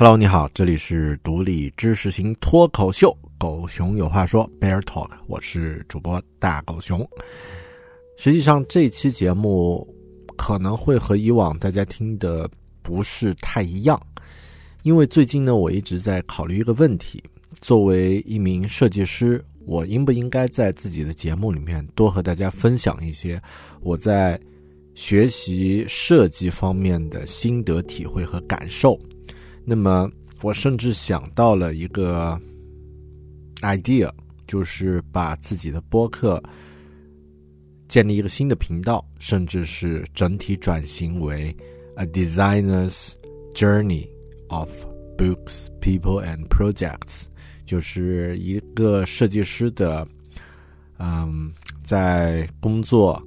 Hello，你好，这里是独立知识型脱口秀《狗熊有话说》Bear Talk，我是主播大狗熊。实际上，这期节目可能会和以往大家听的不是太一样，因为最近呢，我一直在考虑一个问题：作为一名设计师，我应不应该在自己的节目里面多和大家分享一些我在学习设计方面的心得体会和感受？那么，我甚至想到了一个 idea，就是把自己的播客建立一个新的频道，甚至是整体转型为 a designer's journey of books, people and projects，就是一个设计师的，嗯，在工作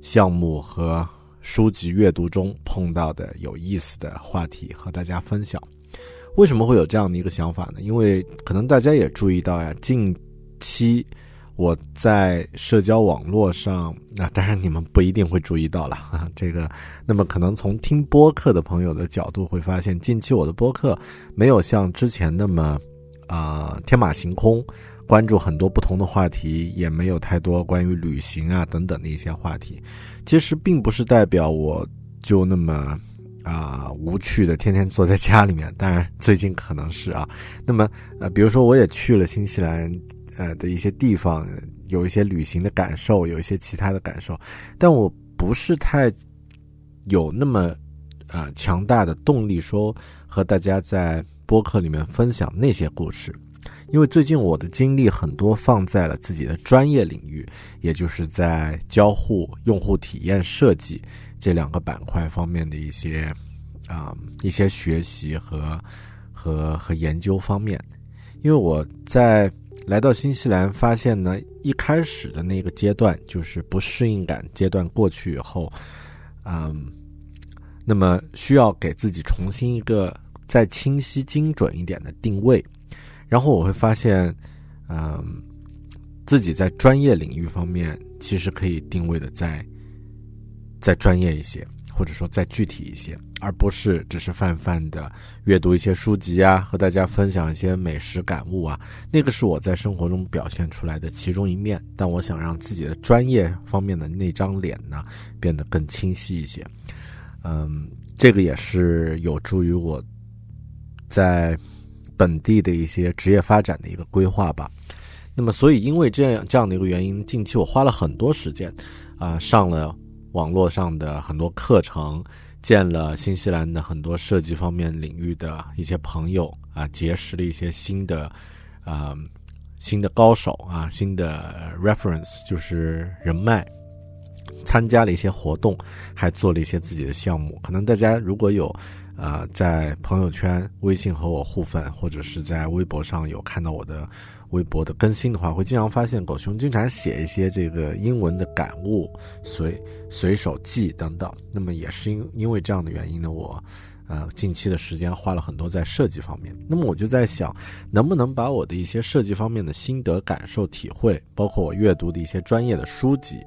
项目和书籍阅读中碰到的有意思的话题和大家分享。为什么会有这样的一个想法呢？因为可能大家也注意到呀，近期我在社交网络上，那当然你们不一定会注意到了啊。这个，那么可能从听播客的朋友的角度会发现，近期我的播客没有像之前那么啊天马行空，关注很多不同的话题，也没有太多关于旅行啊等等的一些话题。其实并不是代表我就那么。啊，无趣的，天天坐在家里面。当然，最近可能是啊。那么，呃，比如说，我也去了新西兰，呃的一些地方，有一些旅行的感受，有一些其他的感受。但我不是太有那么啊强大的动力，说和大家在播客里面分享那些故事，因为最近我的精力很多放在了自己的专业领域，也就是在交互用户体验设计。这两个板块方面的一些啊一些学习和和和研究方面，因为我在来到新西兰发现呢，一开始的那个阶段就是不适应感阶段过去以后，嗯，那么需要给自己重新一个再清晰精准一点的定位，然后我会发现，嗯，自己在专业领域方面其实可以定位的在。再专业一些，或者说再具体一些，而不是只是泛泛的阅读一些书籍啊，和大家分享一些美食感悟啊。那个是我在生活中表现出来的其中一面，但我想让自己的专业方面的那张脸呢变得更清晰一些。嗯，这个也是有助于我在本地的一些职业发展的一个规划吧。那么，所以因为这样这样的一个原因，近期我花了很多时间啊，上了。网络上的很多课程，见了新西兰的很多设计方面领域的一些朋友啊，结识了一些新的啊新的高手啊，新的 reference 就是人脉，参加了一些活动，还做了一些自己的项目。可能大家如果有啊在朋友圈、微信和我互粉，或者是在微博上有看到我的。微博的更新的话，会经常发现狗熊经常写一些这个英文的感悟、随随手记等等。那么也是因因为这样的原因呢，我呃近期的时间花了很多在设计方面。那么我就在想，能不能把我的一些设计方面的心得感受、体会，包括我阅读的一些专业的书籍，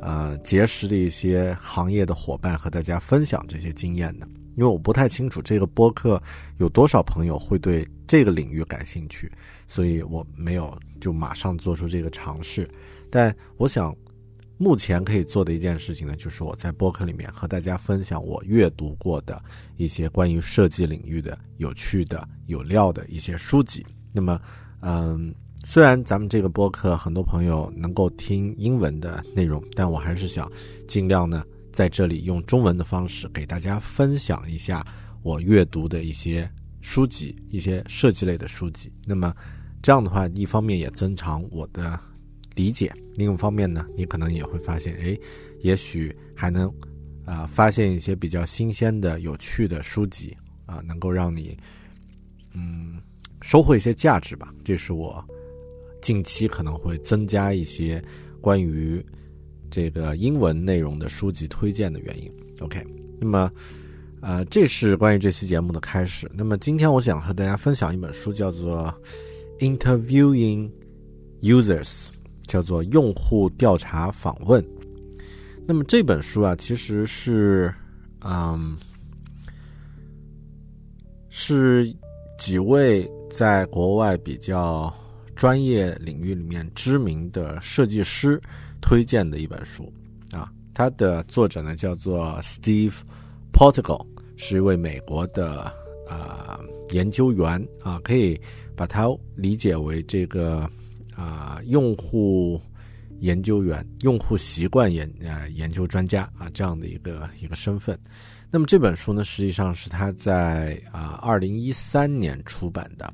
呃结识的一些行业的伙伴，和大家分享这些经验呢？因为我不太清楚这个播客有多少朋友会对这个领域感兴趣，所以我没有就马上做出这个尝试。但我想，目前可以做的一件事情呢，就是我在播客里面和大家分享我阅读过的一些关于设计领域的有趣的、有料的一些书籍。那么，嗯，虽然咱们这个播客很多朋友能够听英文的内容，但我还是想尽量呢。在这里用中文的方式给大家分享一下我阅读的一些书籍，一些设计类的书籍。那么这样的话，一方面也增长我的理解，另一方面呢，你可能也会发现，哎，也许还能啊发现一些比较新鲜的、有趣的书籍啊，能够让你嗯收获一些价值吧。这是我近期可能会增加一些关于这个英文内容的书籍推荐的原因。OK，那么。呃，这是关于这期节目的开始。那么今天我想和大家分享一本书，叫做《Interviewing Users》，叫做用户调查访问。那么这本书啊，其实是，嗯，是几位在国外比较专业领域里面知名的设计师推荐的一本书啊。它的作者呢叫做 Steve Portugal。是一位美国的啊研究员啊，可以把它理解为这个啊用户研究员、用户习惯研啊研究专家啊这样的一个一个身份。那么这本书呢，实际上是他在啊二零一三年出版的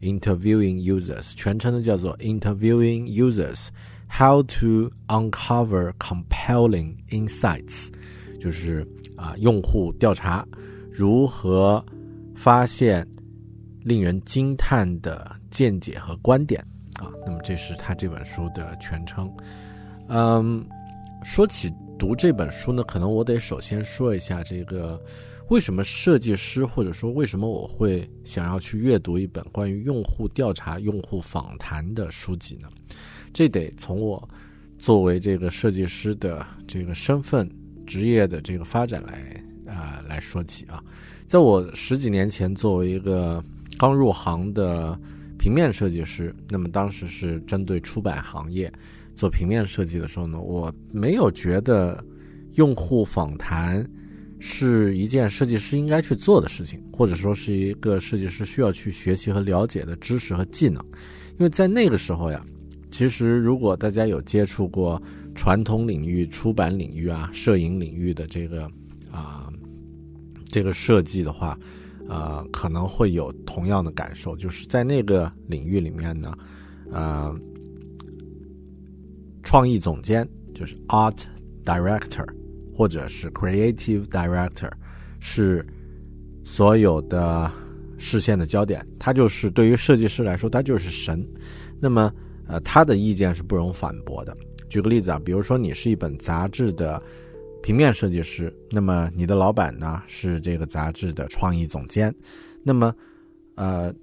《Interviewing Users》，全称呢叫做《Interviewing Users: How to Uncover Compelling Insights》，就是啊用户调查。如何发现令人惊叹的见解和观点啊？那么这是他这本书的全称。嗯，说起读这本书呢，可能我得首先说一下这个为什么设计师或者说为什么我会想要去阅读一本关于用户调查、用户访谈的书籍呢？这得从我作为这个设计师的这个身份、职业的这个发展来。啊，来说起啊，在我十几年前作为一个刚入行的平面设计师，那么当时是针对出版行业做平面设计的时候呢，我没有觉得用户访谈是一件设计师应该去做的事情，或者说是一个设计师需要去学习和了解的知识和技能，因为在那个时候呀，其实如果大家有接触过传统领域、出版领域啊、摄影领域的这个啊。这个设计的话，呃，可能会有同样的感受，就是在那个领域里面呢，呃，创意总监就是 art director 或者是 creative director，是所有的视线的焦点。他就是对于设计师来说，他就是神。那么，呃，他的意见是不容反驳的。举个例子啊，比如说你是一本杂志的。平面设计师，那么你的老板呢是这个杂志的创意总监，那么，呃，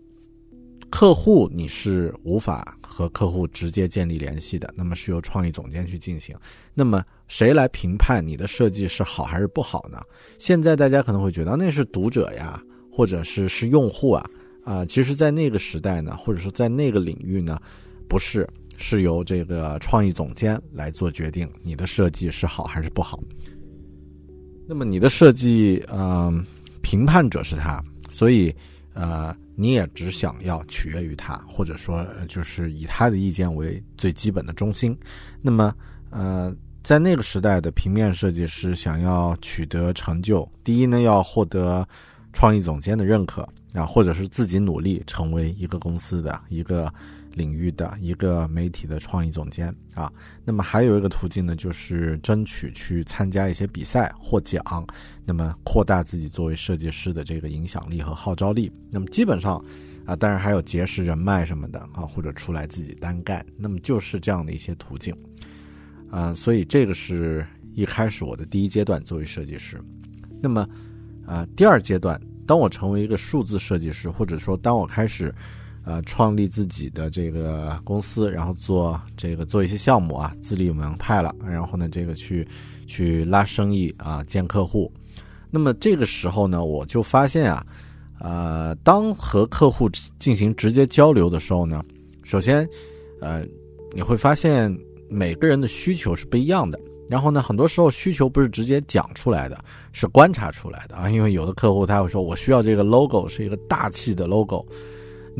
客户你是无法和客户直接建立联系的，那么是由创意总监去进行。那么谁来评判你的设计是好还是不好呢？现在大家可能会觉得那是读者呀，或者是是用户啊，啊，其实，在那个时代呢，或者说在那个领域呢，不是。是由这个创意总监来做决定，你的设计是好还是不好。那么你的设计，嗯，评判者是他，所以，呃，你也只想要取悦于他，或者说，就是以他的意见为最基本的中心。那么，呃，在那个时代的平面设计师想要取得成就，第一呢，要获得创意总监的认可啊，或者是自己努力成为一个公司的一个。领域的一个媒体的创意总监啊，那么还有一个途径呢，就是争取去参加一些比赛获奖，那么扩大自己作为设计师的这个影响力和号召力。那么基本上啊，当然还有结识人脉什么的啊，或者出来自己单干，那么就是这样的一些途径。嗯，所以这个是一开始我的第一阶段作为设计师。那么，呃，第二阶段，当我成为一个数字设计师，或者说当我开始。呃，创立自己的这个公司，然后做这个做一些项目啊，自立门派了。然后呢，这个去去拉生意啊，见客户。那么这个时候呢，我就发现啊，呃，当和客户进行直接交流的时候呢，首先，呃，你会发现每个人的需求是不一样的。然后呢，很多时候需求不是直接讲出来的，是观察出来的啊。因为有的客户他会说，我需要这个 logo 是一个大气的 logo。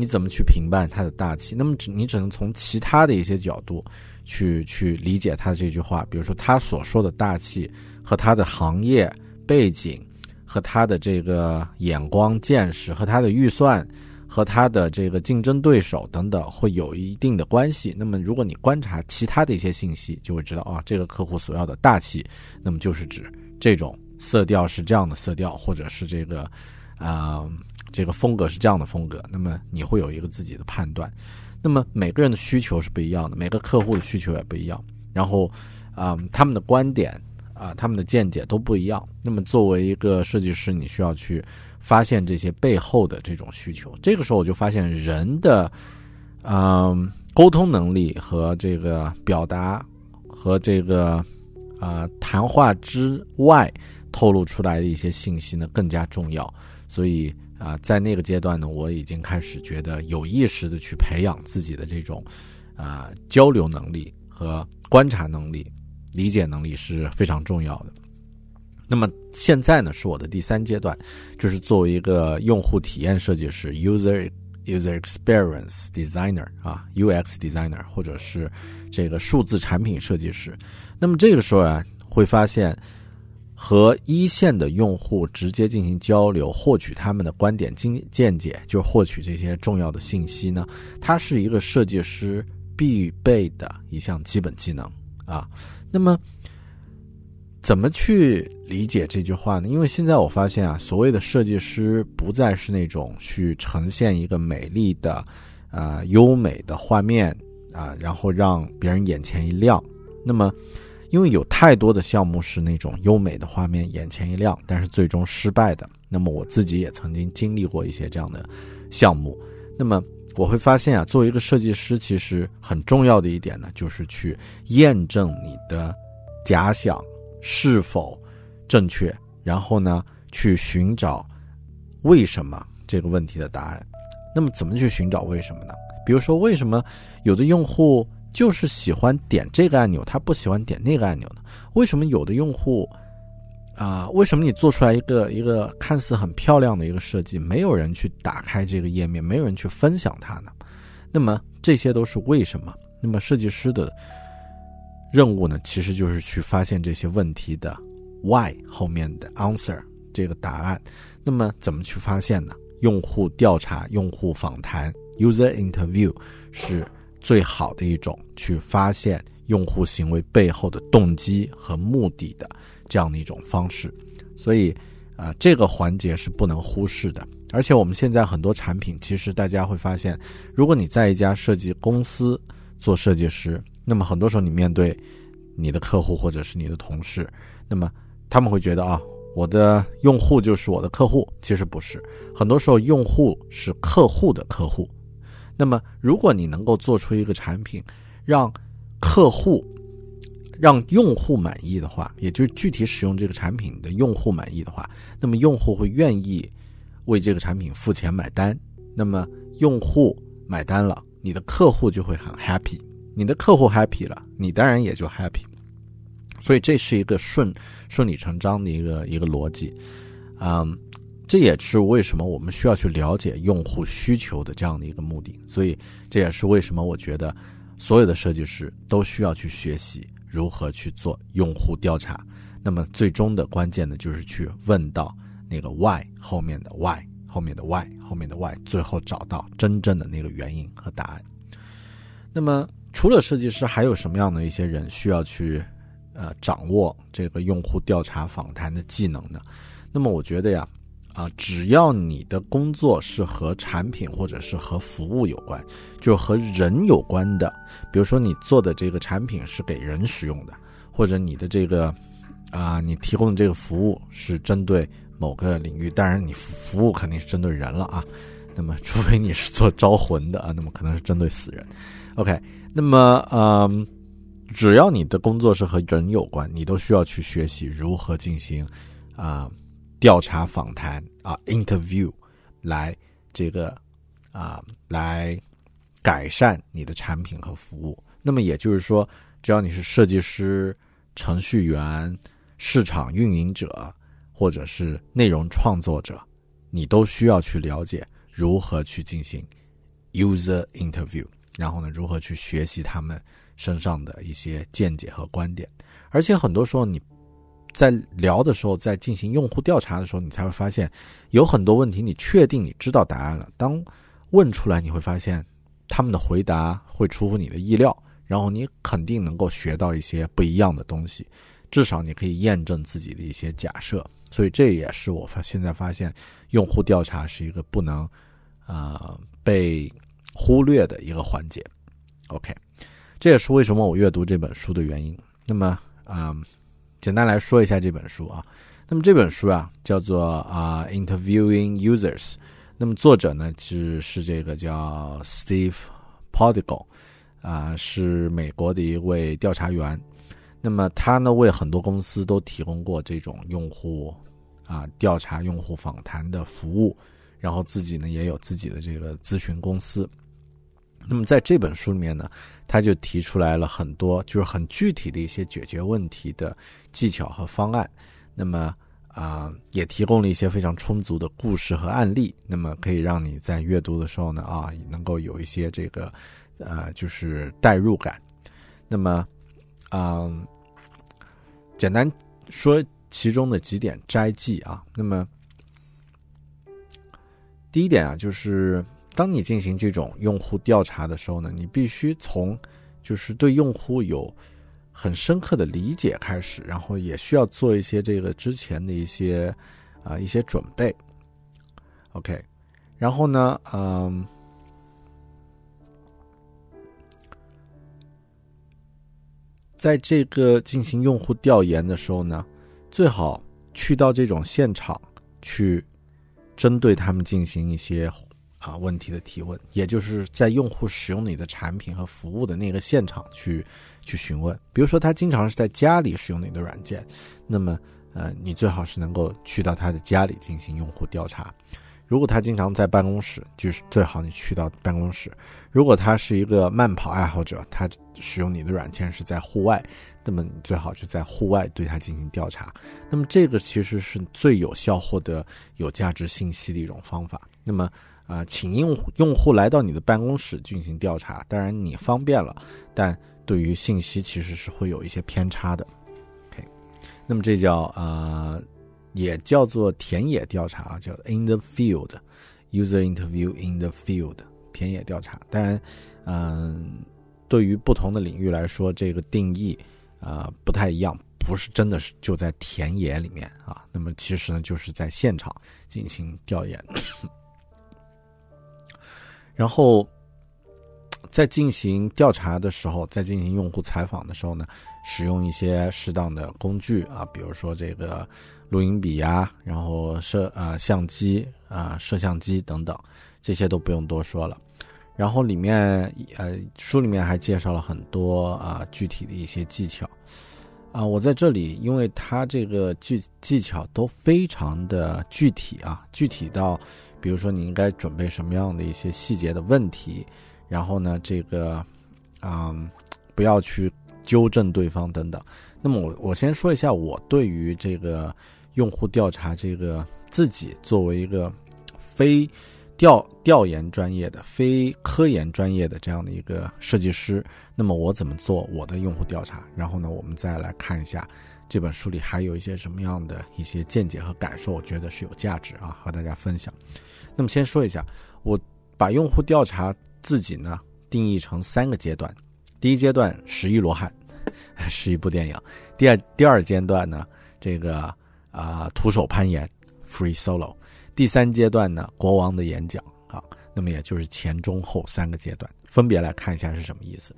你怎么去评判他的大气？那么只你只能从其他的一些角度去去理解他的这句话。比如说他所说的大气和他的行业背景和他的这个眼光见识和他的预算和他的这个竞争对手等等会有一定的关系。那么如果你观察其他的一些信息，就会知道啊，这个客户所要的大气，那么就是指这种色调是这样的色调，或者是这个啊这个风格是这样的风格，那么你会有一个自己的判断。那么每个人的需求是不一样的，每个客户的需求也不一样，然后啊他们的观点啊他们的见解都不一样。那么作为一个设计师，你需要去发现这些背后的这种需求。这个时候我就发现人的嗯沟通能力和这个表达和这个啊谈话之外透露出来的一些信息呢更加重要，所以。啊，在那个阶段呢，我已经开始觉得有意识的去培养自己的这种，啊，交流能力和观察能力、理解能力是非常重要的。那么现在呢，是我的第三阶段，就是作为一个用户体验设计师 （user user experience designer） 啊，UX designer，或者是这个数字产品设计师。那么这个时候啊，会发现。和一线的用户直接进行交流，获取他们的观点、经见解，就获取这些重要的信息呢？它是一个设计师必备的一项基本技能啊。那么，怎么去理解这句话呢？因为现在我发现啊，所谓的设计师不再是那种去呈现一个美丽的、啊优美的画面啊，然后让别人眼前一亮。那么。因为有太多的项目是那种优美的画面，眼前一亮，但是最终失败的。那么我自己也曾经经历过一些这样的项目。那么我会发现啊，作为一个设计师，其实很重要的一点呢，就是去验证你的假想是否正确，然后呢，去寻找为什么这个问题的答案。那么怎么去寻找为什么呢？比如说，为什么有的用户？就是喜欢点这个按钮，他不喜欢点那个按钮呢？为什么有的用户啊？为什么你做出来一个一个看似很漂亮的一个设计，没有人去打开这个页面，没有人去分享它呢？那么这些都是为什么？那么设计师的任务呢？其实就是去发现这些问题的 why 后面的 answer 这个答案。那么怎么去发现呢？用户调查、用户访谈 （user interview） 是。最好的一种去发现用户行为背后的动机和目的的这样的一种方式，所以，啊，这个环节是不能忽视的。而且我们现在很多产品，其实大家会发现，如果你在一家设计公司做设计师，那么很多时候你面对你的客户或者是你的同事，那么他们会觉得啊，我的用户就是我的客户，其实不是，很多时候用户是客户的客户。那么，如果你能够做出一个产品，让客户、让用户满意的话，也就是具体使用这个产品的用户满意的话，那么用户会愿意为这个产品付钱买单。那么用户买单了，你的客户就会很 happy，你的客户 happy 了，你当然也就 happy。所以这是一个顺顺理成章的一个一个逻辑，嗯。这也是为什么我们需要去了解用户需求的这样的一个目的，所以这也是为什么我觉得所有的设计师都需要去学习如何去做用户调查。那么最终的关键呢，就是去问到那个 why 后面的 why 后面的 why 后面的 why，最后找到真正的那个原因和答案。那么除了设计师，还有什么样的一些人需要去呃掌握这个用户调查访谈的技能呢？那么我觉得呀。啊，只要你的工作是和产品或者是和服务有关，就和人有关的，比如说你做的这个产品是给人使用的，或者你的这个啊，你提供的这个服务是针对某个领域，当然你服务肯定是针对人了啊。那么，除非你是做招魂的啊，那么可能是针对死人。OK，那么嗯，只要你的工作是和人有关，你都需要去学习如何进行啊。调查访谈啊，interview，来这个啊，来改善你的产品和服务。那么也就是说，只要你是设计师、程序员、市场运营者，或者是内容创作者，你都需要去了解如何去进行 user interview，然后呢，如何去学习他们身上的一些见解和观点。而且很多时候你。在聊的时候，在进行用户调查的时候，你才会发现有很多问题，你确定你知道答案了。当问出来，你会发现他们的回答会出乎你的意料，然后你肯定能够学到一些不一样的东西。至少你可以验证自己的一些假设。所以这也是我发现在发现，用户调查是一个不能啊被忽略的一个环节。OK，这也是为什么我阅读这本书的原因。那么啊，简单来说一下这本书啊。那么这本书啊叫做啊 Interviewing Users。那么作者呢是是这个叫 Steve Podigal，啊是美国的一位调查员。那么他呢为很多公司都提供过这种用户啊调查、用户访谈的服务，然后自己呢也有自己的这个咨询公司。那么在这本书里面呢，他就提出来了很多就是很具体的一些解决问题的技巧和方案。那么啊，也提供了一些非常充足的故事和案例，那么可以让你在阅读的时候呢，啊，能够有一些这个，呃，就是代入感。那么，嗯，简单说其中的几点摘记啊。那么，第一点啊，就是当你进行这种用户调查的时候呢，你必须从就是对用户有。很深刻的理解开始，然后也需要做一些这个之前的一些啊一些准备。OK，然后呢，嗯，在这个进行用户调研的时候呢，最好去到这种现场去，针对他们进行一些啊问题的提问，也就是在用户使用你的产品和服务的那个现场去。去询问，比如说他经常是在家里使用你的软件，那么呃，你最好是能够去到他的家里进行用户调查。如果他经常在办公室，就是最好你去到办公室。如果他是一个慢跑爱好者，他使用你的软件是在户外，那么你最好就在户外对他进行调查。那么这个其实是最有效获得有价值信息的一种方法。那么啊，请用用户来到你的办公室进行调查，当然你方便了，但。对于信息其实是会有一些偏差的，OK，那么这叫呃，也叫做田野调查，叫 in the field user interview in the field 田野调查。当然，嗯，对于不同的领域来说，这个定义啊不太一样，不是真的是就在田野里面啊。那么其实呢，就是在现场进行调研，然后。在进行调查的时候，在进行用户采访的时候呢，使用一些适当的工具啊，比如说这个录音笔呀，然后摄啊相机啊摄像机等等，这些都不用多说了。然后里面呃书里面还介绍了很多啊具体的一些技巧啊，我在这里，因为它这个技技巧都非常的具体啊，具体到比如说你应该准备什么样的一些细节的问题。然后呢，这个，嗯，不要去纠正对方等等。那么我我先说一下我对于这个用户调查这个自己作为一个非调调研专业的、非科研专业的这样的一个设计师，那么我怎么做我的用户调查？然后呢，我们再来看一下这本书里还有一些什么样的一些见解和感受，我觉得是有价值啊，和大家分享。那么先说一下，我把用户调查。自己呢定义成三个阶段，第一阶段《十亿罗汉》是一部电影，第二第二阶段呢这个啊徒手攀岩 Free Solo，第三阶段呢国王的演讲啊，那么也就是前中后三个阶段，分别来看一下是什么意思。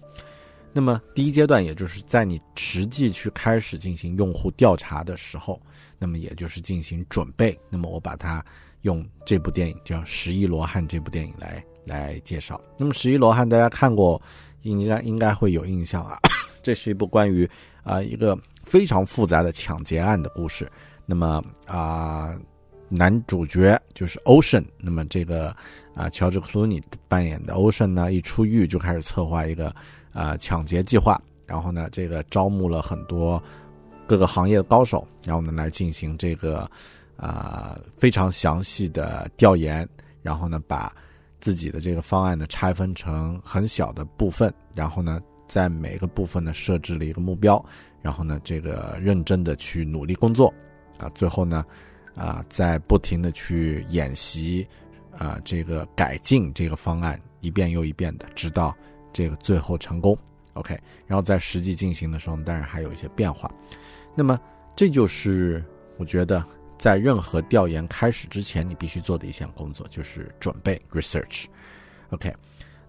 那么第一阶段也就是在你实际去开始进行用户调查的时候，那么也就是进行准备。那么我把它用这部电影叫《十一罗汉》这部电影来。来介绍。那么《十一罗汉》，大家看过，应该应该会有印象啊。这是一部关于啊一个非常复杂的抢劫案的故事。那么啊，男主角就是 Ocean。那么这个啊，乔治·克鲁尼扮演的 Ocean 呢，一出狱就开始策划一个啊抢劫计划。然后呢，这个招募了很多各个行业的高手，然后呢来进行这个啊非常详细的调研。然后呢把自己的这个方案呢，拆分成很小的部分，然后呢，在每个部分呢设置了一个目标，然后呢，这个认真的去努力工作，啊，最后呢，啊，在不停的去演习，啊，这个改进这个方案一遍又一遍的，直到这个最后成功。OK，然后在实际进行的时候，当然还有一些变化。那么这就是我觉得在任何调研开始之前，你必须做的一项工作，就是准备 research。OK，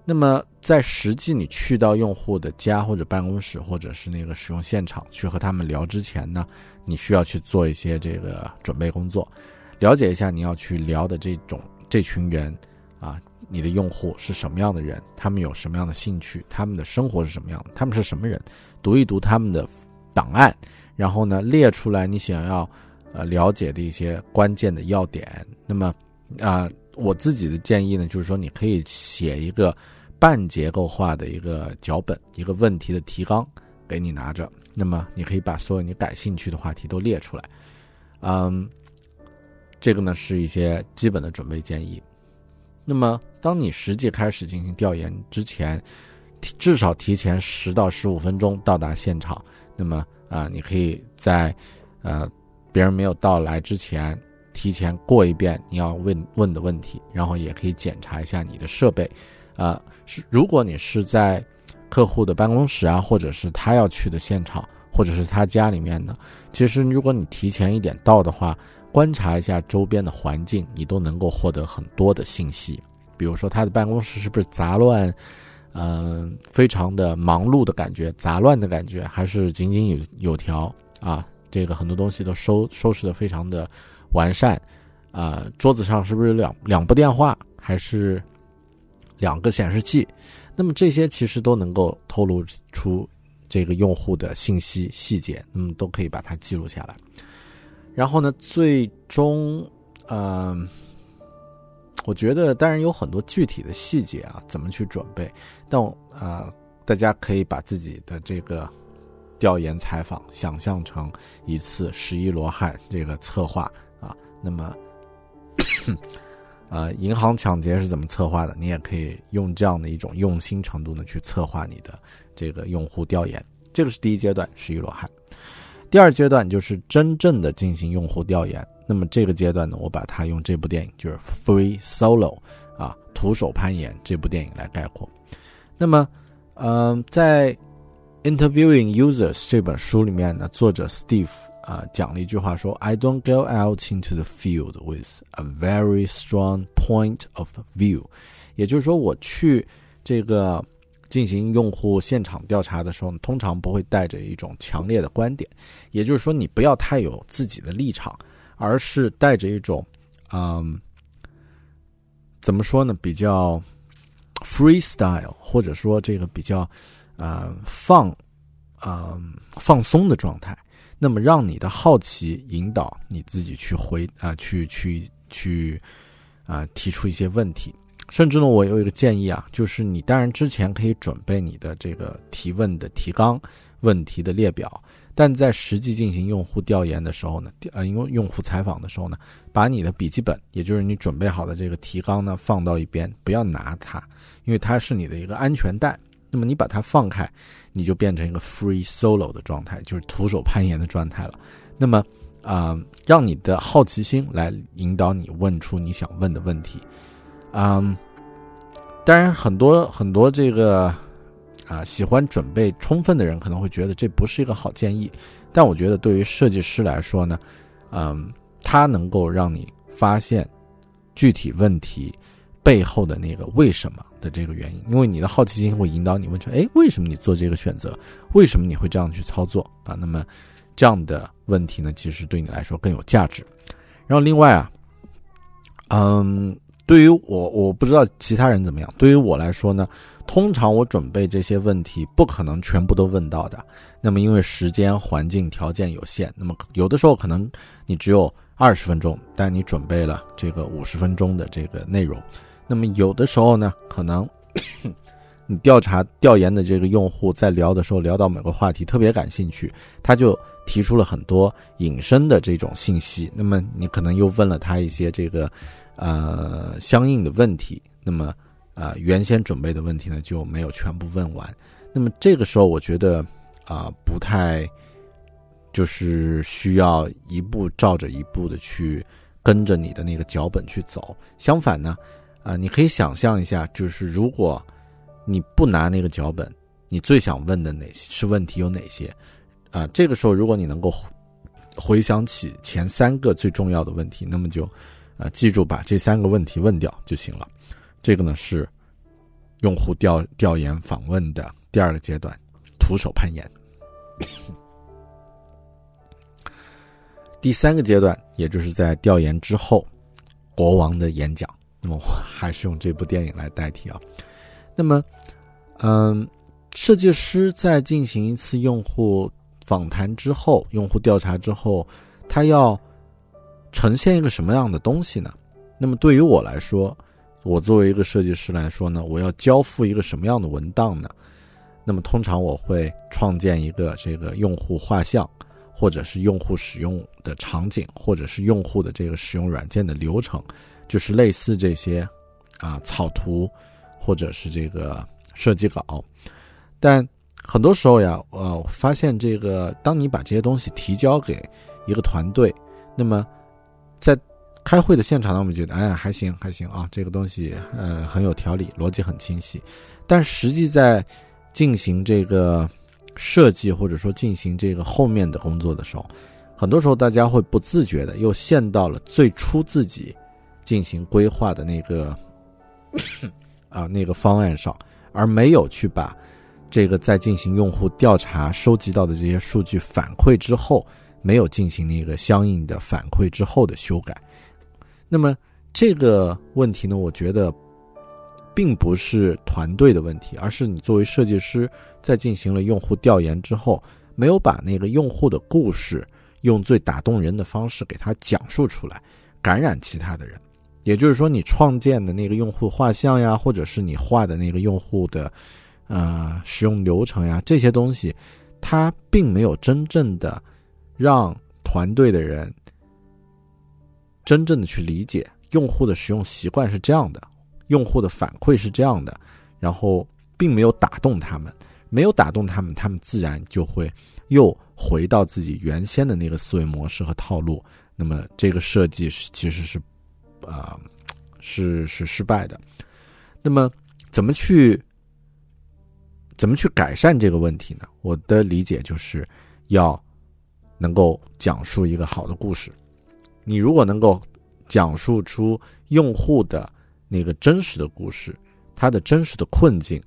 那么在实际你去到用户的家或者办公室或者是那个使用现场去和他们聊之前呢，你需要去做一些这个准备工作，了解一下你要去聊的这种这群人啊，你的用户是什么样的人，他们有什么样的兴趣，他们的生活是什么样的，他们是什么人，读一读他们的档案，然后呢列出来你想要呃了解的一些关键的要点。那么啊。我自己的建议呢，就是说你可以写一个半结构化的一个脚本，一个问题的提纲给你拿着。那么你可以把所有你感兴趣的话题都列出来。嗯，这个呢是一些基本的准备建议。那么当你实际开始进行调研之前，至少提前十到十五分钟到达现场。那么啊，你可以在呃别人没有到来之前。提前过一遍你要问问的问题，然后也可以检查一下你的设备，啊，是如果你是在客户的办公室啊，或者是他要去的现场，或者是他家里面呢，其实如果你提前一点到的话，观察一下周边的环境，你都能够获得很多的信息。比如说他的办公室是不是杂乱，嗯，非常的忙碌的感觉，杂乱的感觉，还是井井有有条啊？这个很多东西都收收拾的非常的。完善，啊，桌子上是不是有两两部电话，还是两个显示器？那么这些其实都能够透露出这个用户的信息细节，那么都可以把它记录下来。然后呢，最终，嗯，我觉得当然有很多具体的细节啊，怎么去准备？但啊，大家可以把自己的这个调研采访想象成一次十一罗汉这个策划啊。那么，呃，银行抢劫是怎么策划的？你也可以用这样的一种用心程度呢去策划你的这个用户调研。这个是第一阶段，十一罗汉。第二阶段就是真正的进行用户调研。那么这个阶段呢，我把它用这部电影就是《Free Solo》啊，徒手攀岩这部电影来概括。那么，嗯，在《Interviewing Users》这本书里面呢，作者 Steve。啊，讲了一句话说：“I don't go out into the field with a very strong point of view。”也就是说，我去这个进行用户现场调查的时候，通常不会带着一种强烈的观点。也就是说，你不要太有自己的立场，而是带着一种，嗯，怎么说呢？比较 freestyle，或者说这个比较，呃，放，嗯，放松的状态。那么，让你的好奇引导你自己去回啊，去去去啊，提出一些问题。甚至呢，我有一个建议啊，就是你当然之前可以准备你的这个提问的提纲、问题的列表，但在实际进行用户调研的时候呢，呃，因为用户采访的时候呢，把你的笔记本，也就是你准备好的这个提纲呢，放到一边，不要拿它，因为它是你的一个安全带。那么你把它放开。你就变成一个 free solo 的状态，就是徒手攀岩的状态了。那么，啊，让你的好奇心来引导你问出你想问的问题。嗯，当然，很多很多这个啊喜欢准备充分的人可能会觉得这不是一个好建议，但我觉得对于设计师来说呢，嗯，它能够让你发现具体问题。背后的那个为什么的这个原因，因为你的好奇心会引导你问出：哎，为什么你做这个选择？为什么你会这样去操作啊？那么这样的问题呢，其实对你来说更有价值。然后另外啊，嗯，对于我，我不知道其他人怎么样。对于我来说呢，通常我准备这些问题不可能全部都问到的。那么因为时间、环境条件有限，那么有的时候可能你只有二十分钟，但你准备了这个五十分钟的这个内容。那么有的时候呢，可能 你调查调研的这个用户在聊的时候，聊到某个话题特别感兴趣，他就提出了很多引申的这种信息。那么你可能又问了他一些这个呃相应的问题，那么呃原先准备的问题呢就没有全部问完。那么这个时候我觉得啊不太就是需要一步照着一步的去跟着你的那个脚本去走，相反呢。啊，你可以想象一下，就是如果你不拿那个脚本，你最想问的哪些是问题有哪些？啊，这个时候如果你能够回想起前三个最重要的问题，那么就啊记住把这三个问题问掉就行了。这个呢是用户调调研访问的第二个阶段，徒手攀岩。第三个阶段，也就是在调研之后，国王的演讲。那么我 还是用这部电影来代替啊。那么，嗯，设计师在进行一次用户访谈之后，用户调查之后，他要呈现一个什么样的东西呢？那么对于我来说，我作为一个设计师来说呢，我要交付一个什么样的文档呢？那么通常我会创建一个这个用户画像。或者是用户使用的场景，或者是用户的这个使用软件的流程，就是类似这些啊草图，或者是这个设计稿。但很多时候呀，呃，我发现这个当你把这些东西提交给一个团队，那么在开会的现场呢，我们觉得哎还行还行啊，这个东西呃很有条理，逻辑很清晰。但实际在进行这个。设计或者说进行这个后面的工作的时候，很多时候大家会不自觉的又陷到了最初自己进行规划的那个 啊那个方案上，而没有去把这个在进行用户调查收集到的这些数据反馈之后，没有进行那个相应的反馈之后的修改。那么这个问题呢，我觉得。并不是团队的问题，而是你作为设计师，在进行了用户调研之后，没有把那个用户的故事用最打动人的方式给他讲述出来，感染其他的人。也就是说，你创建的那个用户画像呀，或者是你画的那个用户的呃使用流程呀，这些东西，它并没有真正的让团队的人真正的去理解用户的使用习惯是这样的。用户的反馈是这样的，然后并没有打动他们，没有打动他们，他们自然就会又回到自己原先的那个思维模式和套路。那么这个设计是其实是，啊，是是失败的。那么怎么去怎么去改善这个问题呢？我的理解就是要能够讲述一个好的故事。你如果能够讲述出用户的。那个真实的故事，他的真实的困境，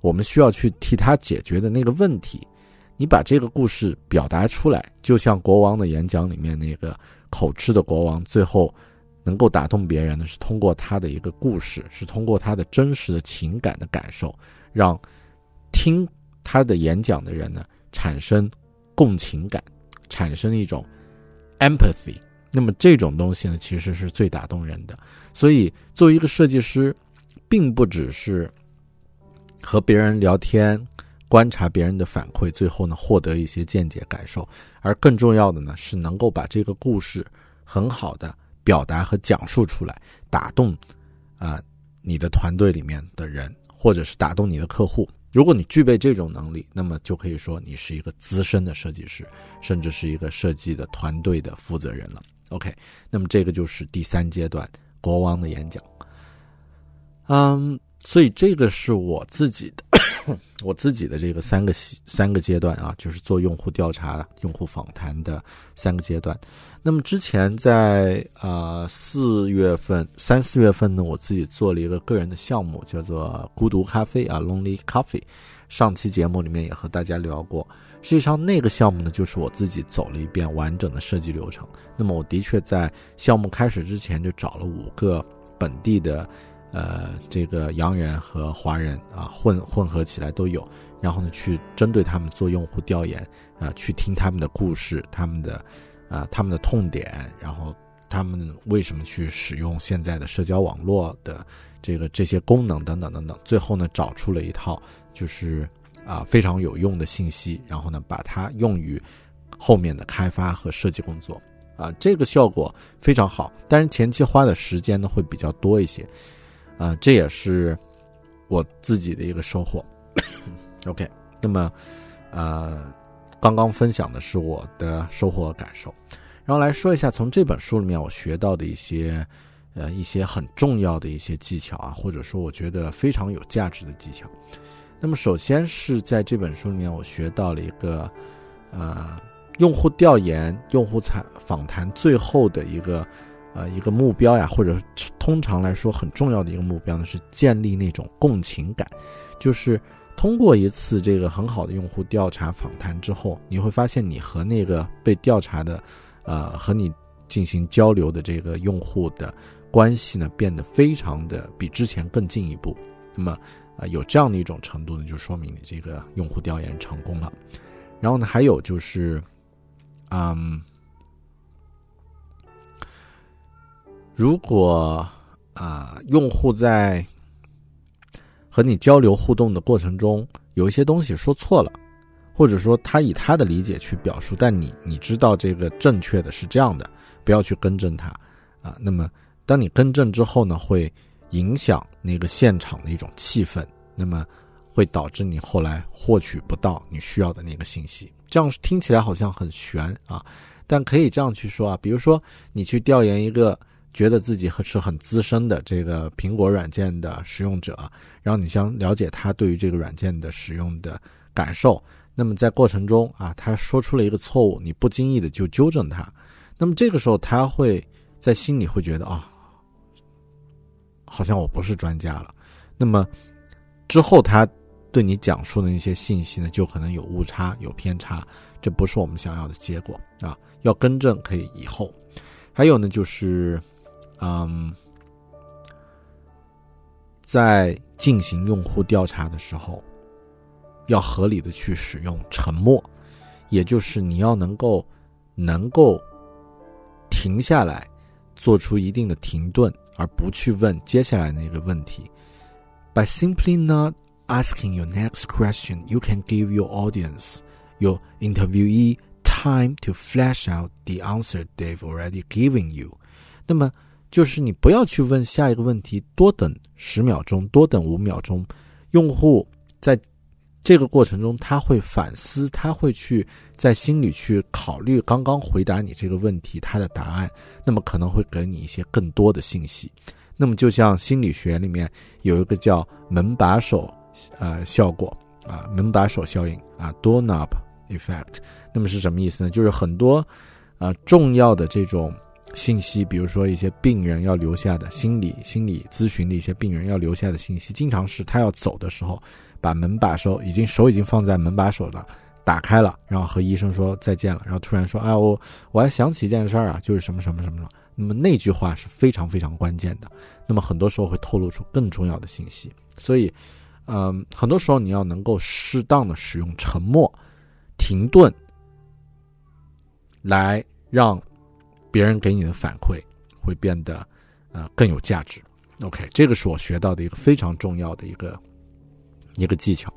我们需要去替他解决的那个问题，你把这个故事表达出来，就像国王的演讲里面那个口吃的国王，最后能够打动别人的是通过他的一个故事，是通过他的真实的情感的感受，让听他的演讲的人呢产生共情感，产生一种 empathy。那么这种东西呢，其实是最打动人的。所以，作为一个设计师，并不只是和别人聊天、观察别人的反馈，最后呢获得一些见解感受，而更重要的呢是能够把这个故事很好的表达和讲述出来，打动啊你的团队里面的人，或者是打动你的客户。如果你具备这种能力，那么就可以说你是一个资深的设计师，甚至是一个设计的团队的负责人了。OK，那么这个就是第三阶段。国王的演讲，嗯，所以这个是我自己的，我自己的这个三个三个阶段啊，就是做用户调查、用户访谈的三个阶段。那么之前在啊四月份、三四月份呢，我自己做了一个个人的项目，叫做孤独咖啡啊，Lonely Coffee。上期节目里面也和大家聊过。实际上，那个项目呢，就是我自己走了一遍完整的设计流程。那么，我的确在项目开始之前就找了五个本地的，呃，这个洋人和华人啊混混合起来都有，然后呢，去针对他们做用户调研啊，去听他们的故事，他们的啊他们的痛点，然后他们为什么去使用现在的社交网络的这个这些功能等等等等，最后呢，找出了一套就是。啊，非常有用的信息，然后呢，把它用于后面的开发和设计工作，啊，这个效果非常好，但是前期花的时间呢会比较多一些，啊，这也是我自己的一个收获。OK，那么，呃，刚刚分享的是我的收获和感受，然后来说一下从这本书里面我学到的一些，呃，一些很重要的一些技巧啊，或者说我觉得非常有价值的技巧。那么，首先是在这本书里面，我学到了一个，呃，用户调研、用户采访谈最后的一个呃一个目标呀，或者通常来说很重要的一个目标呢，是建立那种共情感，就是通过一次这个很好的用户调查访谈之后，你会发现你和那个被调查的，呃，和你进行交流的这个用户的关系呢，变得非常的比之前更进一步。那么。啊，有这样的一种程度呢，就说明你这个用户调研成功了。然后呢，还有就是，嗯，如果啊，用户在和你交流互动的过程中，有一些东西说错了，或者说他以他的理解去表述，但你你知道这个正确的是这样的，不要去更正他啊。那么，当你更正之后呢，会。影响那个现场的一种气氛，那么会导致你后来获取不到你需要的那个信息。这样听起来好像很悬啊，但可以这样去说啊。比如说，你去调研一个觉得自己是很资深的这个苹果软件的使用者，然后你想了解他对于这个软件的使用的感受，那么在过程中啊，他说出了一个错误，你不经意的就纠正他，那么这个时候他会在心里会觉得啊。好像我不是专家了，那么之后他对你讲述的那些信息呢，就可能有误差、有偏差，这不是我们想要的结果啊！要更正可以以后。还有呢，就是嗯，在进行用户调查的时候，要合理的去使用沉默，也就是你要能够能够停下来，做出一定的停顿。而不去问接下来那个问题。By simply not asking your next question, you can give your audience, your interviewee, time to flesh out the answer they've already given you. 那么就是你不要去问下一个问题，多等十秒钟，多等五秒钟，用户在。这个过程中，他会反思，他会去在心里去考虑刚刚回答你这个问题他的答案，那么可能会给你一些更多的信息。那么就像心理学里面有一个叫门把手呃效果啊，门把手效应啊，doorknob effect。那么是什么意思呢？就是很多啊重要的这种信息，比如说一些病人要留下的心理心理咨询的一些病人要留下的信息，经常是他要走的时候。把门把手已经手已经放在门把手了，打开了，然后和医生说再见了，然后突然说：“哎，我我还想起一件事儿啊，就是什么什么什么什么。”那么那句话是非常非常关键的，那么很多时候会透露出更重要的信息。所以，嗯，很多时候你要能够适当的使用沉默、停顿，来让别人给你的反馈会变得呃更有价值。OK，这个是我学到的一个非常重要的一个。一个技巧，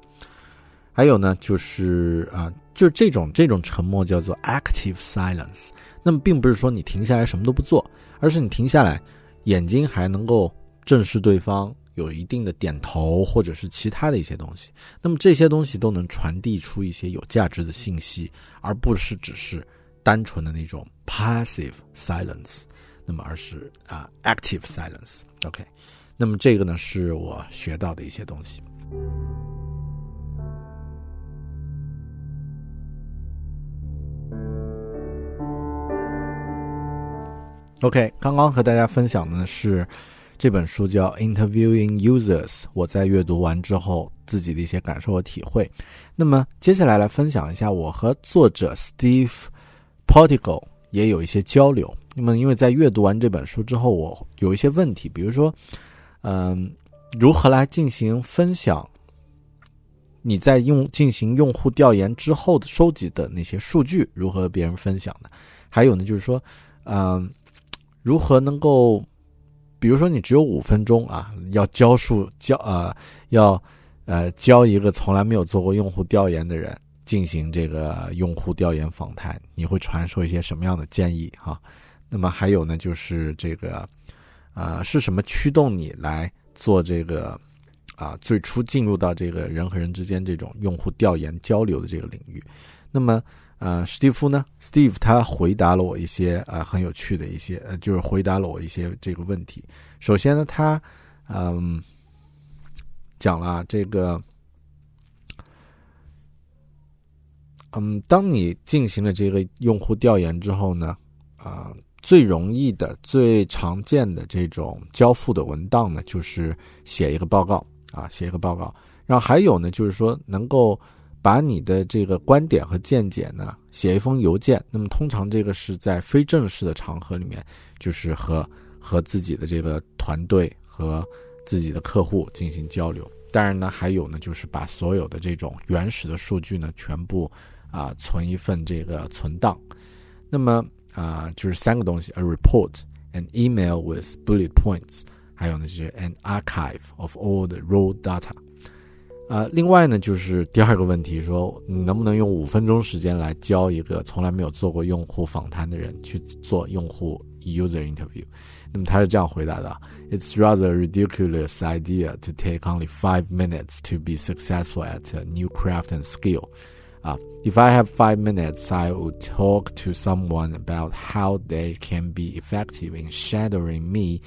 还有呢，就是啊，就是这种这种沉默叫做 active silence。那么，并不是说你停下来什么都不做，而是你停下来，眼睛还能够正视对方，有一定的点头或者是其他的一些东西。那么这些东西都能传递出一些有价值的信息，而不是只是单纯的那种 passive silence。那么，而是啊 active silence。OK，那么这个呢，是我学到的一些东西。OK，刚刚和大家分享的呢是这本书叫《Interviewing Users》，我在阅读完之后自己的一些感受和体会。那么接下来来分享一下我和作者 Steve Portico 也有一些交流。那么因为在阅读完这本书之后，我有一些问题，比如说，嗯。如何来进行分享？你在用进行用户调研之后的收集的那些数据，如何和别人分享的？还有呢，就是说，嗯，如何能够，比如说你只有五分钟啊，要教数教呃，要呃教一个从来没有做过用户调研的人进行这个用户调研访谈，你会传授一些什么样的建议哈？那么还有呢，就是这个，呃，是什么驱动你来？做这个啊，最初进入到这个人和人之间这种用户调研交流的这个领域，那么呃，史蒂夫呢，Steve 他回答了我一些呃很有趣的一些呃，就是回答了我一些这个问题。首先呢，他嗯讲了这个嗯，当你进行了这个用户调研之后呢，啊，最容易的、最常见的这种交付的文档呢，就是写一个报告啊，写一个报告。然后还有呢，就是说能够把你的这个观点和见解呢，写一封邮件。那么通常这个是在非正式的场合里面，就是和和自己的这个团队和自己的客户进行交流。当然呢，还有呢，就是把所有的这种原始的数据呢，全部啊存一份这个存档。那么啊，就是三个东西：a report, an email with bullet points，还有呢就是 an archive of all the raw data。啊，另外呢，就是第二个问题，说你能不能用五分钟时间来教一个从来没有做过用户访谈的人去做用户 user interview？那么他是这样回答的：It's rather a ridiculous idea to take only five minutes to be successful at a new craft and skill. Uh, if I have five minutes, I would talk to someone about how they can be effective in shadowing me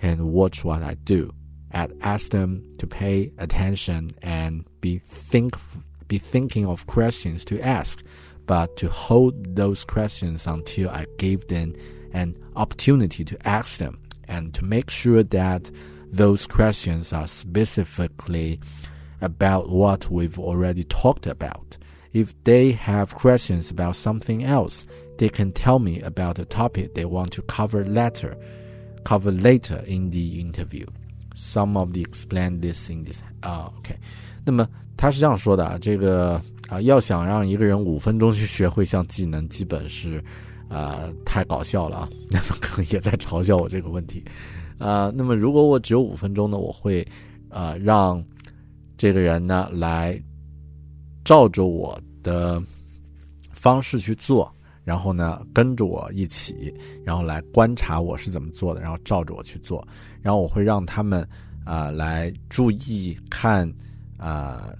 and watch what I do I'd ask them to pay attention and be think be thinking of questions to ask, but to hold those questions until I gave them an opportunity to ask them and to make sure that those questions are specifically about what we've already talked about. If they have questions about something else, they can tell me about a topic they want to cover later, cover later in the interview. Some of the explain this in this 啊，OK，那么他是这样说的啊，这个啊，要想让一个人五分钟去学会一项技能，基本是啊太搞笑了啊，那么可能也在嘲笑我这个问题啊。那么如果我只有五分钟呢，我会啊让这个人呢来照着我的方式去做，然后呢跟着我一起，然后来观察我是怎么做的，然后照着我去做。然后我会让他们啊来注意看啊，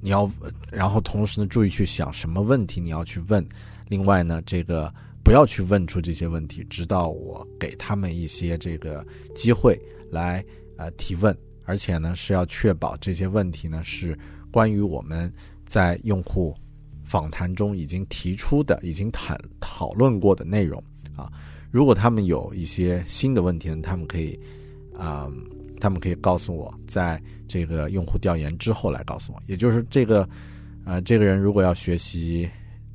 你要，然后同时呢注意去想什么问题你要去问。另外呢，这个不要去问出这些问题，直到我给他们一些这个机会来呃提问，而且呢是要确保这些问题呢是关于我们在用户访谈中已经提出的、已经谈讨论过的内容啊。如果他们有一些新的问题呢，他们可以。啊，他们可以告诉我，在这个用户调研之后来告诉我。也就是这个，呃，这个人如果要学习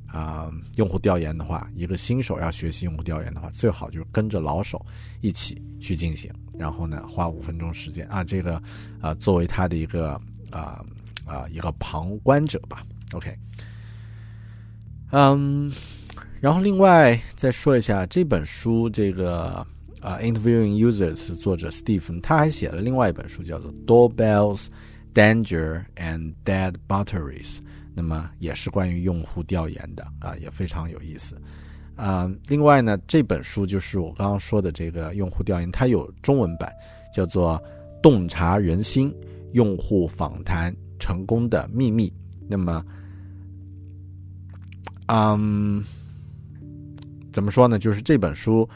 啊用户调研的话，一个新手要学习用户调研的话，最好就是跟着老手一起去进行，然后呢，花五分钟时间啊，这个啊作为他的一个啊啊一个旁观者吧。OK，嗯，然后另外再说一下这本书这个。啊，Interviewing Users 作者 Steve，他还写了另外一本书，叫做《Doorbells, Danger and Dead Batteries》，那么也是关于用户调研的啊，也非常有意思。啊，另外呢，这本书就是我刚刚说的这个用户调研，它有中文版，叫做《洞察人心：用户访谈成功的秘密》。那么，嗯，怎么说呢？就是这本书。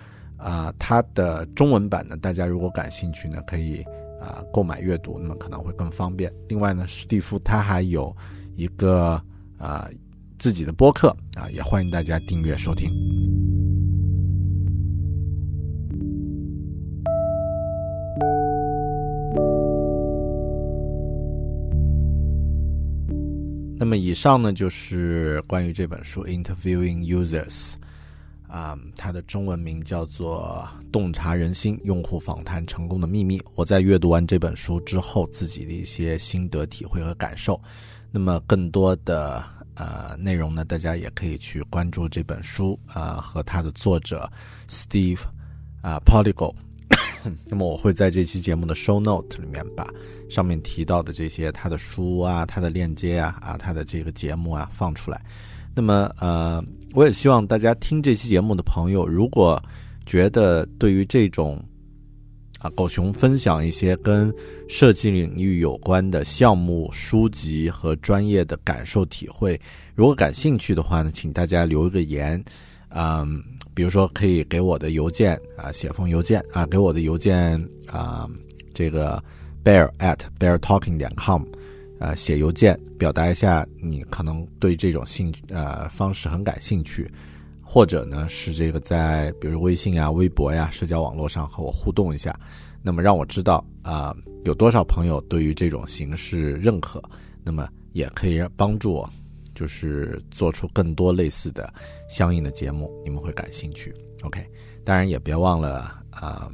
啊，它的中文版呢，大家如果感兴趣呢，可以啊购买阅读，那么可能会更方便。另外呢，史蒂夫他还有一个啊自己的播客啊，也欢迎大家订阅收听。那么以上呢，就是关于这本书《Interviewing Users》。啊，它的中文名叫做《洞察人心：用户访谈成功的秘密》。我在阅读完这本书之后，自己的一些心得体会和感受。那么，更多的呃内容呢，大家也可以去关注这本书啊和它的作者 Steve 啊 Polygo。那么，我会在这期节目的 Show Note 里面把上面提到的这些他的书啊、他的链接啊、啊他的这个节目啊放出来。那么，呃。我也希望大家听这期节目的朋友，如果觉得对于这种啊狗熊分享一些跟设计领域有关的项目、书籍和专业的感受体会，如果感兴趣的话呢，请大家留一个言，嗯，比如说可以给我的邮件啊写封邮件啊，给我的邮件啊这个 bear at bear talking 点 com。呃写邮件表达一下你可能对这种兴趣呃方式很感兴趣，或者呢是这个在比如微信啊、微博呀、社交网络上和我互动一下，那么让我知道啊有多少朋友对于这种形式认可，那么也可以帮助我。就是做出更多类似的相应的节目，你们会感兴趣。OK，当然也别忘了啊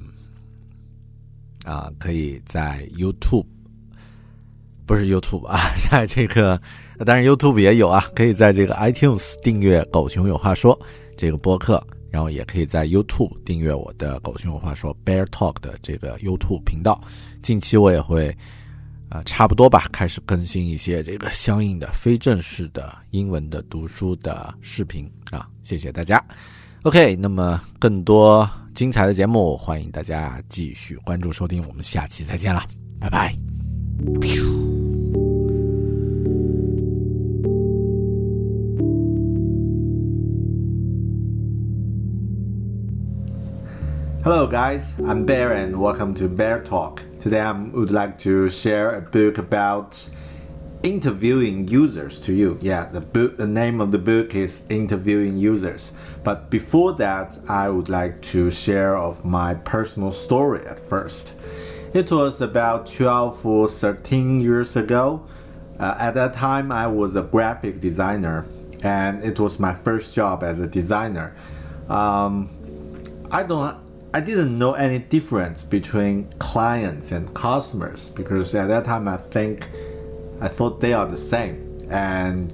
啊，可以在 YouTube，不是 YouTube 啊，在这个当然 YouTube 也有啊，可以在这个 iTunes 订阅《狗熊有话说》这个播客，然后也可以在 YouTube 订阅我的《狗熊有话说》Bear Talk 的这个 YouTube 频道。近期我也会。啊，差不多吧，开始更新一些这个相应的非正式的英文的读书的视频啊，谢谢大家。OK，那么更多精彩的节目，欢迎大家继续关注收听，我们下期再见了，拜拜。Hello guys, I'm Bear and welcome to Bear Talk. Today I would like to share a book about interviewing users to you. Yeah, the book the name of the book is Interviewing Users. But before that, I would like to share of my personal story at first. It was about 12 or 13 years ago. Uh, at that time, I was a graphic designer, and it was my first job as a designer. Um, I don't I didn't know any difference between clients and customers because at that time I think I thought they are the same. And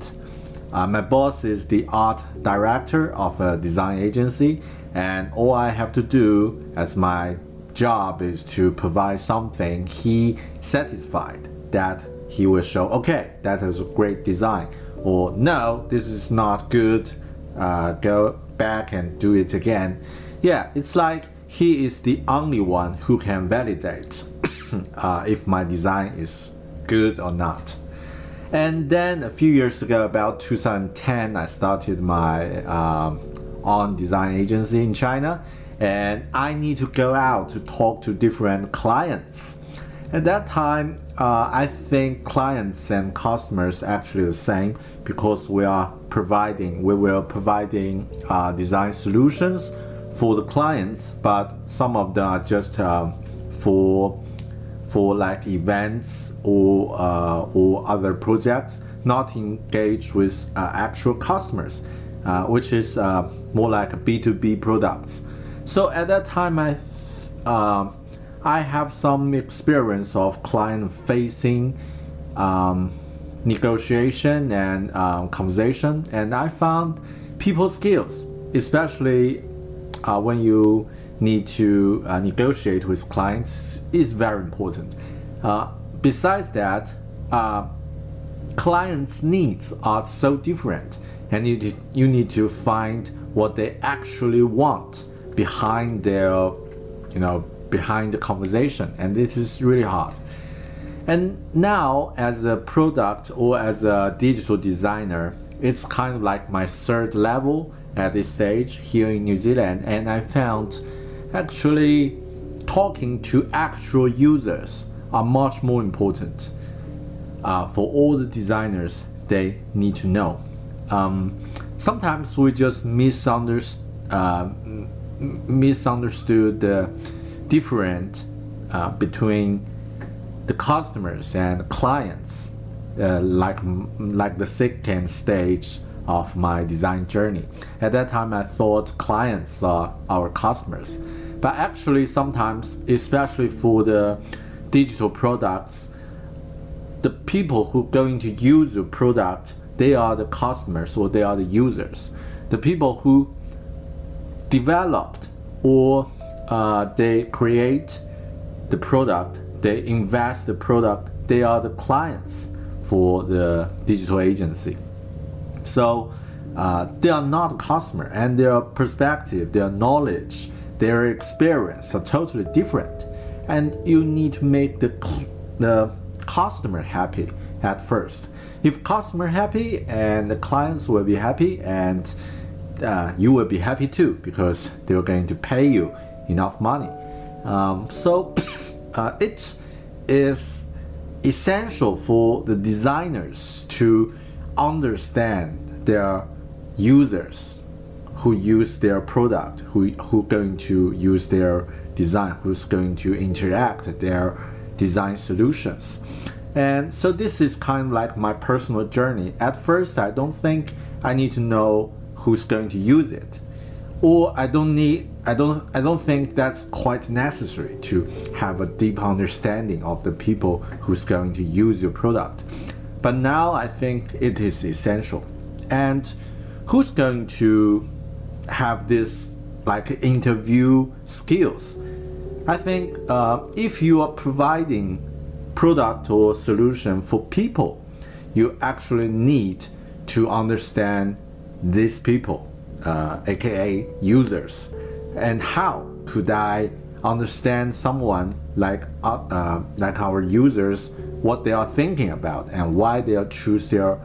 uh, my boss is the art director of a design agency, and all I have to do as my job is to provide something he satisfied that he will show okay that is a great design or no this is not good uh, go back and do it again yeah it's like he is the only one who can validate uh, if my design is good or not. And then a few years ago, about 2010, I started my um, own design agency in China, and I need to go out to talk to different clients. At that time, uh, I think clients and customers actually the same because we are providing we will providing uh, design solutions for the clients, but some of them are just uh, for for like events or uh, or other projects, not engaged with uh, actual customers, uh, which is uh, more like B two B products. So at that time, I uh, I have some experience of client facing. Um, negotiation and um, conversation and i found people skills especially uh, when you need to uh, negotiate with clients is very important. Uh, besides that, uh, clients' needs are so different, and you, you need to find what they actually want behind their, you know, behind the conversation, and this is really hard. And now, as a product or as a digital designer, it's kind of like my third level at this stage here in New Zealand, and I found actually talking to actual users are much more important uh, for all the designers they need to know. Um, sometimes we just misunderstood, uh, misunderstood the difference uh, between the customers and clients, uh, like like the second stage of my design journey. At that time, I thought clients are our customers. But actually, sometimes, especially for the digital products, the people who going to use your product, they are the customers or they are the users. The people who developed or uh, they create the product, they invest the product, they are the clients for the digital agency. So uh, they are not a customer, and their perspective, their knowledge, their experience are totally different. And you need to make the the customer happy at first. If customer happy, and the clients will be happy, and uh, you will be happy too because they're going to pay you enough money. Um, so uh, it is essential for the designers to understand their users who use their product, who who going to use their design, who's going to interact their design solutions. And so this is kind of like my personal journey. At first, I don't think I need to know who's going to use it, or I don't need I don't I don't think that's quite necessary to have a deep understanding of the people who's going to use your product. But now I think it is essential. And who's going to have this like interview skills? I think uh, if you are providing product or solution for people, you actually need to understand these people, uh, aka users, and how could I understand someone like uh, uh, like our users what they are thinking about and why they choose their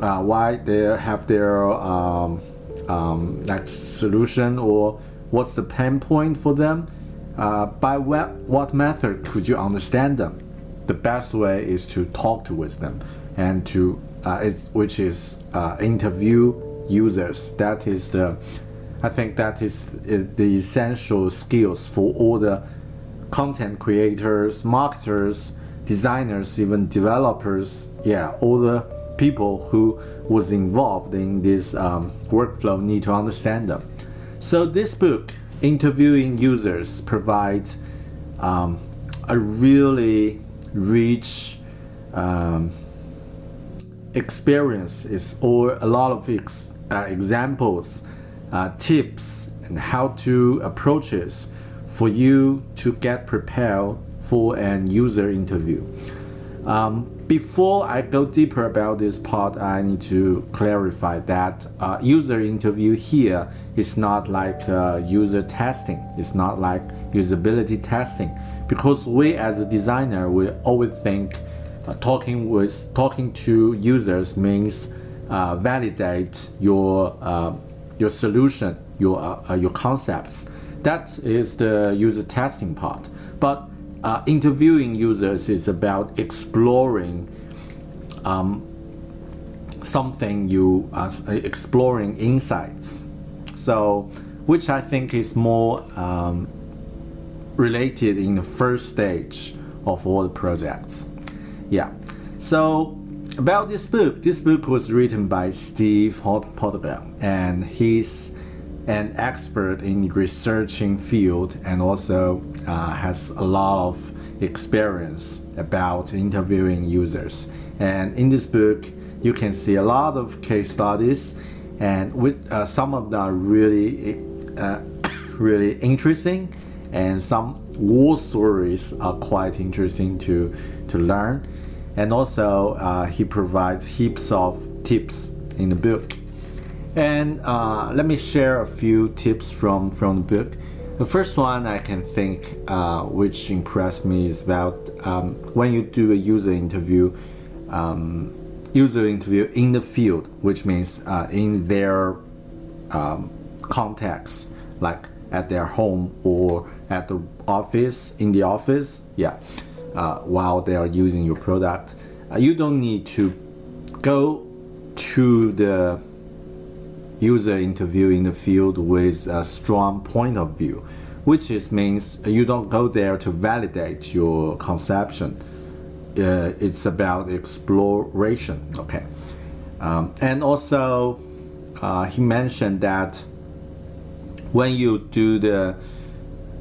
uh, why they have their um, um, like solution or what's the pain point for them uh, by what, what method could you understand them the best way is to talk to with them and to uh, which is uh, interview users. That is the I think that is the essential skills for all the content creators, marketers, designers, even developers. Yeah, all the people who was involved in this um, workflow need to understand them. So this book, interviewing users, provides um, a really rich um, experience is or a lot of ex, uh, examples, uh, tips, and how to approaches for you to get prepared for an user interview. Um, before I go deeper about this part, I need to clarify that uh, user interview here is not like uh, user testing. It's not like usability testing because we as a designer we always think uh, talking with talking to users means uh, validate your uh, your solution your uh, your concepts that is the user testing part but uh, interviewing users is about exploring um, something you are exploring insights so which I think is more um, related in the first stage of all the projects. Yeah. So about this book, this book was written by Steve Portobello, and he's an expert in researching field and also uh, has a lot of experience about interviewing users. And in this book, you can see a lot of case studies, and with uh, some of them are really, uh, really interesting and some war stories are quite interesting to to learn and also uh, he provides heaps of tips in the book and uh, let me share a few tips from from the book. The first one i can think uh, which impressed me is about um, when you do a user interview um, user interview in the field which means uh, in their um, context like at their home or at the office in the office yeah uh, while they are using your product. Uh, you don't need to go to the user interview in the field with a strong point of view which is means you don't go there to validate your conception uh, it's about exploration okay um, and also uh, he mentioned that when you do the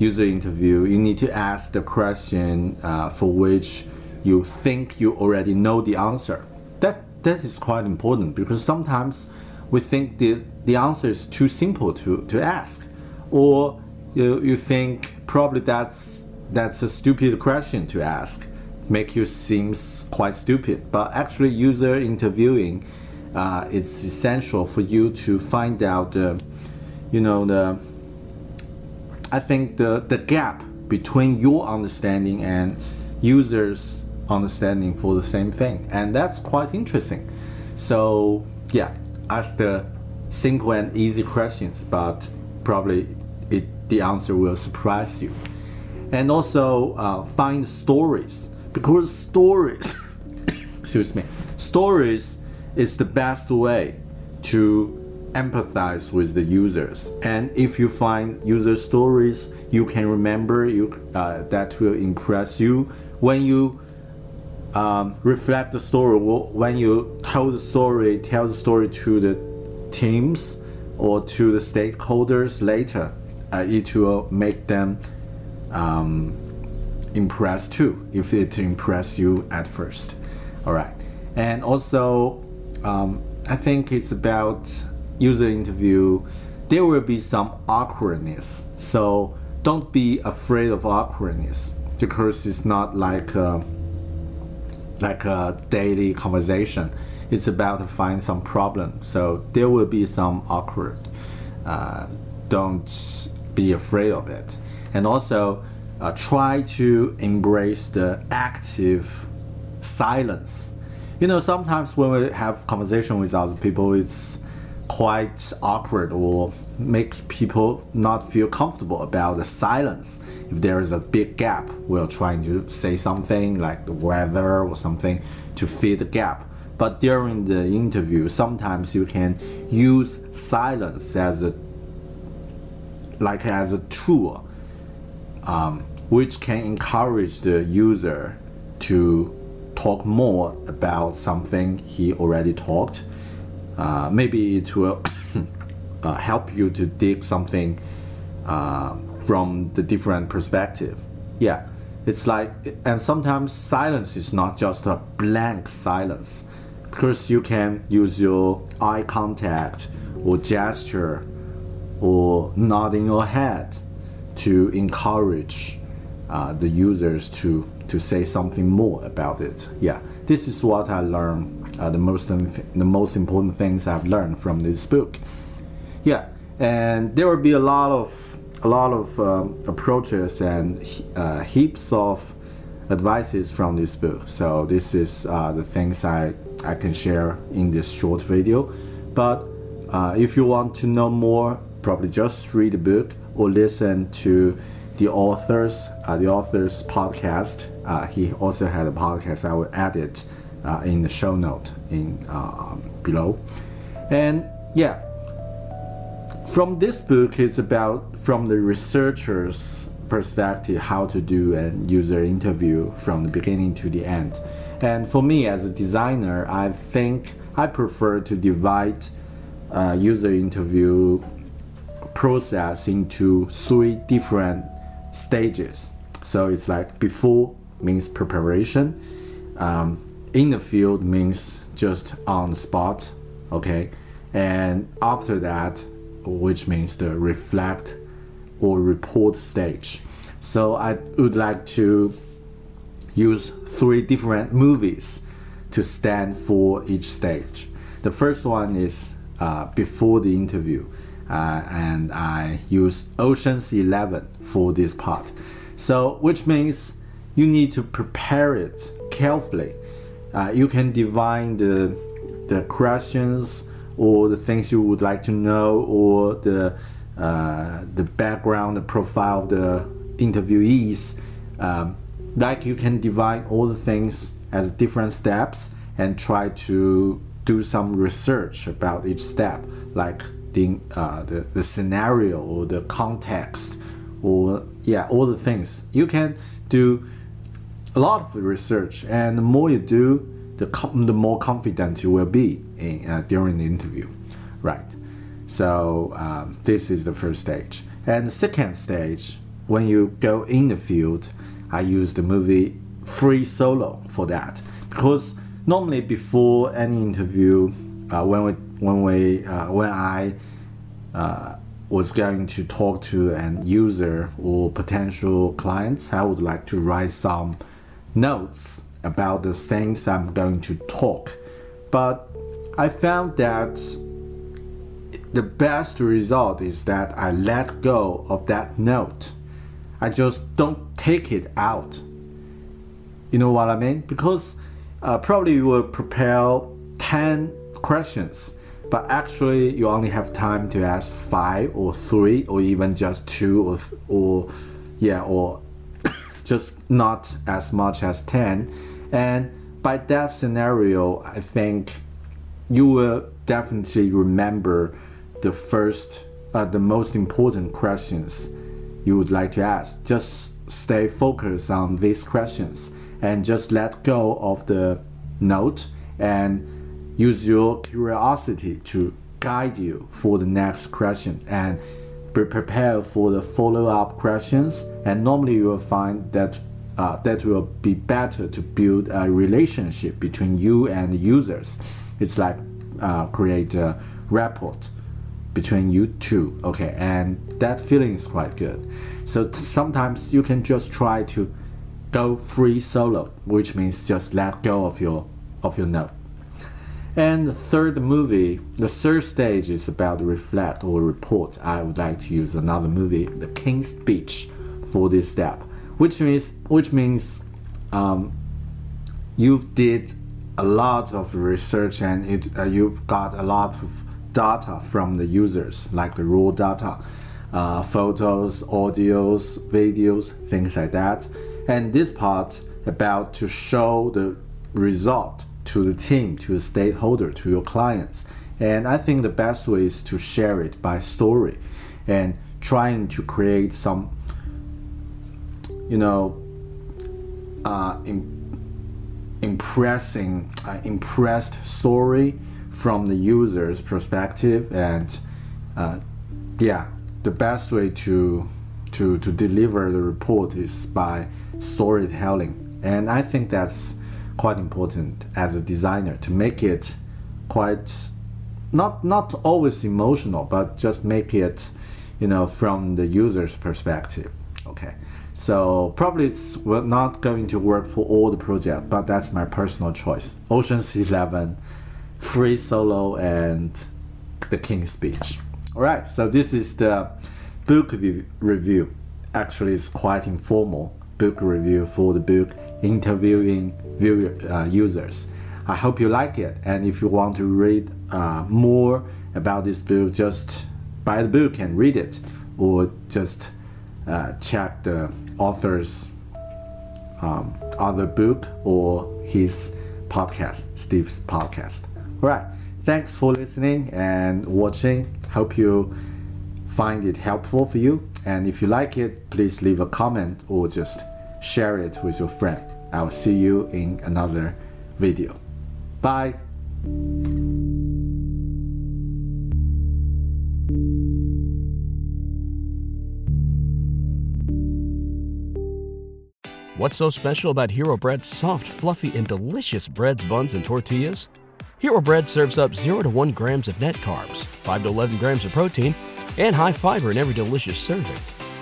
user interview, you need to ask the question uh, for which you think you already know the answer. That that is quite important because sometimes we think the the answer is too simple to, to ask, or you, you think probably that's that's a stupid question to ask, make you seem quite stupid. But actually, user interviewing uh, is essential for you to find out, uh, you know, the I think the, the gap between your understanding and users understanding for the same thing. And that's quite interesting. So yeah ask the simple and easy questions but probably it, the answer will surprise you and also uh, find stories because stories, excuse me, stories is the best way to empathize with the users. And if you find user stories you can remember, you uh, that will impress you when you um, reflect the story. When you tell the story, tell the story to the teams or to the stakeholders later, uh, it will make them um, impressed too. If it impress you at first, all right. And also, um, I think it's about user interview, there will be some awkwardness. So don't be afraid of awkwardness because it's not like a, like a daily conversation. It's about to find some problem. So there will be some awkward. Uh, don't be afraid of it. And also uh, try to embrace the active silence. You know, sometimes when we have conversation with other people, it's quite awkward or make people not feel comfortable about the silence. If there is a big gap, we're trying to say something like the weather or something to fill the gap. But during the interview, sometimes you can use silence as a like as a tool, um, which can encourage the user to talk more about something he already talked uh, maybe it will uh, help you to dig something uh, from the different perspective. Yeah, it's like, and sometimes silence is not just a blank silence, because you can use your eye contact or gesture or nodding your head to encourage uh, the users to to say something more about it. Yeah, this is what I learned uh, the most the most important things I've learned from this book. Yeah, and there will be a lot of a lot of um, approaches and uh, heaps of advices from this book. So this is uh, the things I I can share in this short video. But uh, if you want to know more, probably just read the book or listen to the authors uh, the author's podcast. Uh, he also had a podcast. I will add it in the show note in uh, below. And yeah, from this book is about from the researcher's perspective how to do a user interview from the beginning to the end. And for me as a designer, I think I prefer to divide uh, user interview process into three different stages. So it's like before means preparation, um, in the field means just on the spot, okay? And after that, which means the reflect or report stage. So I would like to use three different movies to stand for each stage. The first one is uh, before the interview, uh, and I use Ocean's Eleven for this part. So, which means you need to prepare it carefully uh, you can divine the the questions or the things you would like to know or the uh, the background the profile of the interviewees. Um, like you can divide all the things as different steps and try to do some research about each step like the, uh, the, the scenario or the context or yeah all the things. You can do a lot of research, and the more you do, the, the more confident you will be in, uh, during the interview, right? So um, this is the first stage, and the second stage, when you go in the field, I use the movie Free Solo for that because normally before any interview, uh, when we when we uh, when I uh, was going to talk to an user or potential clients, I would like to write some notes about the things I'm going to talk. But I found that the best result is that I let go of that note. I just don't take it out. You know what I mean? Because uh, probably you will prepare 10 questions, but actually you only have time to ask five or three or even just two or, or yeah, or just not as much as 10. And by that scenario, I think you will definitely remember the first, uh, the most important questions you would like to ask. Just stay focused on these questions and just let go of the note and use your curiosity to guide you for the next question and be prepared for the follow-up questions and normally you will find that uh, that will be better to build a relationship between you and users. It's like uh, create a rapport between you two okay? And that feeling is quite good. So sometimes you can just try to go free solo which means just let go of your of your note and the third movie, the third stage is about reflect or report. I would like to use another movie, The King's Speech, for this step, which means which means um, you did a lot of research and it, uh, you've got a lot of data from the users, like the raw data, uh, photos, audios, videos, things like that. And this part about to show the result to the team, to the stakeholder, to your clients. And I think the best way is to share it by story and trying to create some, you know, uh, impressing, uh, impressed story from the user's perspective. And uh, yeah, the best way to to to deliver the report is by storytelling. And I think that's quite important as a designer to make it quite not not always emotional but just make it you know from the user's perspective. Okay. So probably it's not going to work for all the project but that's my personal choice. Oceans 11 free solo and the king's speech. All right so this is the book review. Actually it's quite informal book review for the book interviewing uh, users. I hope you like it, and if you want to read uh, more about this book, just buy the book and read it, or just uh, check the author's um, other book or his podcast, Steve's podcast. All right, thanks for listening and watching. Hope you find it helpful for you. And if you like it, please leave a comment or just share it with your friend. I will see you in another video. Bye. What's so special about Hero Bread's soft, fluffy, and delicious breads, buns, and tortillas? Hero Bread serves up 0 to 1 grams of net carbs, 5 to 11 grams of protein, and high fiber in every delicious serving.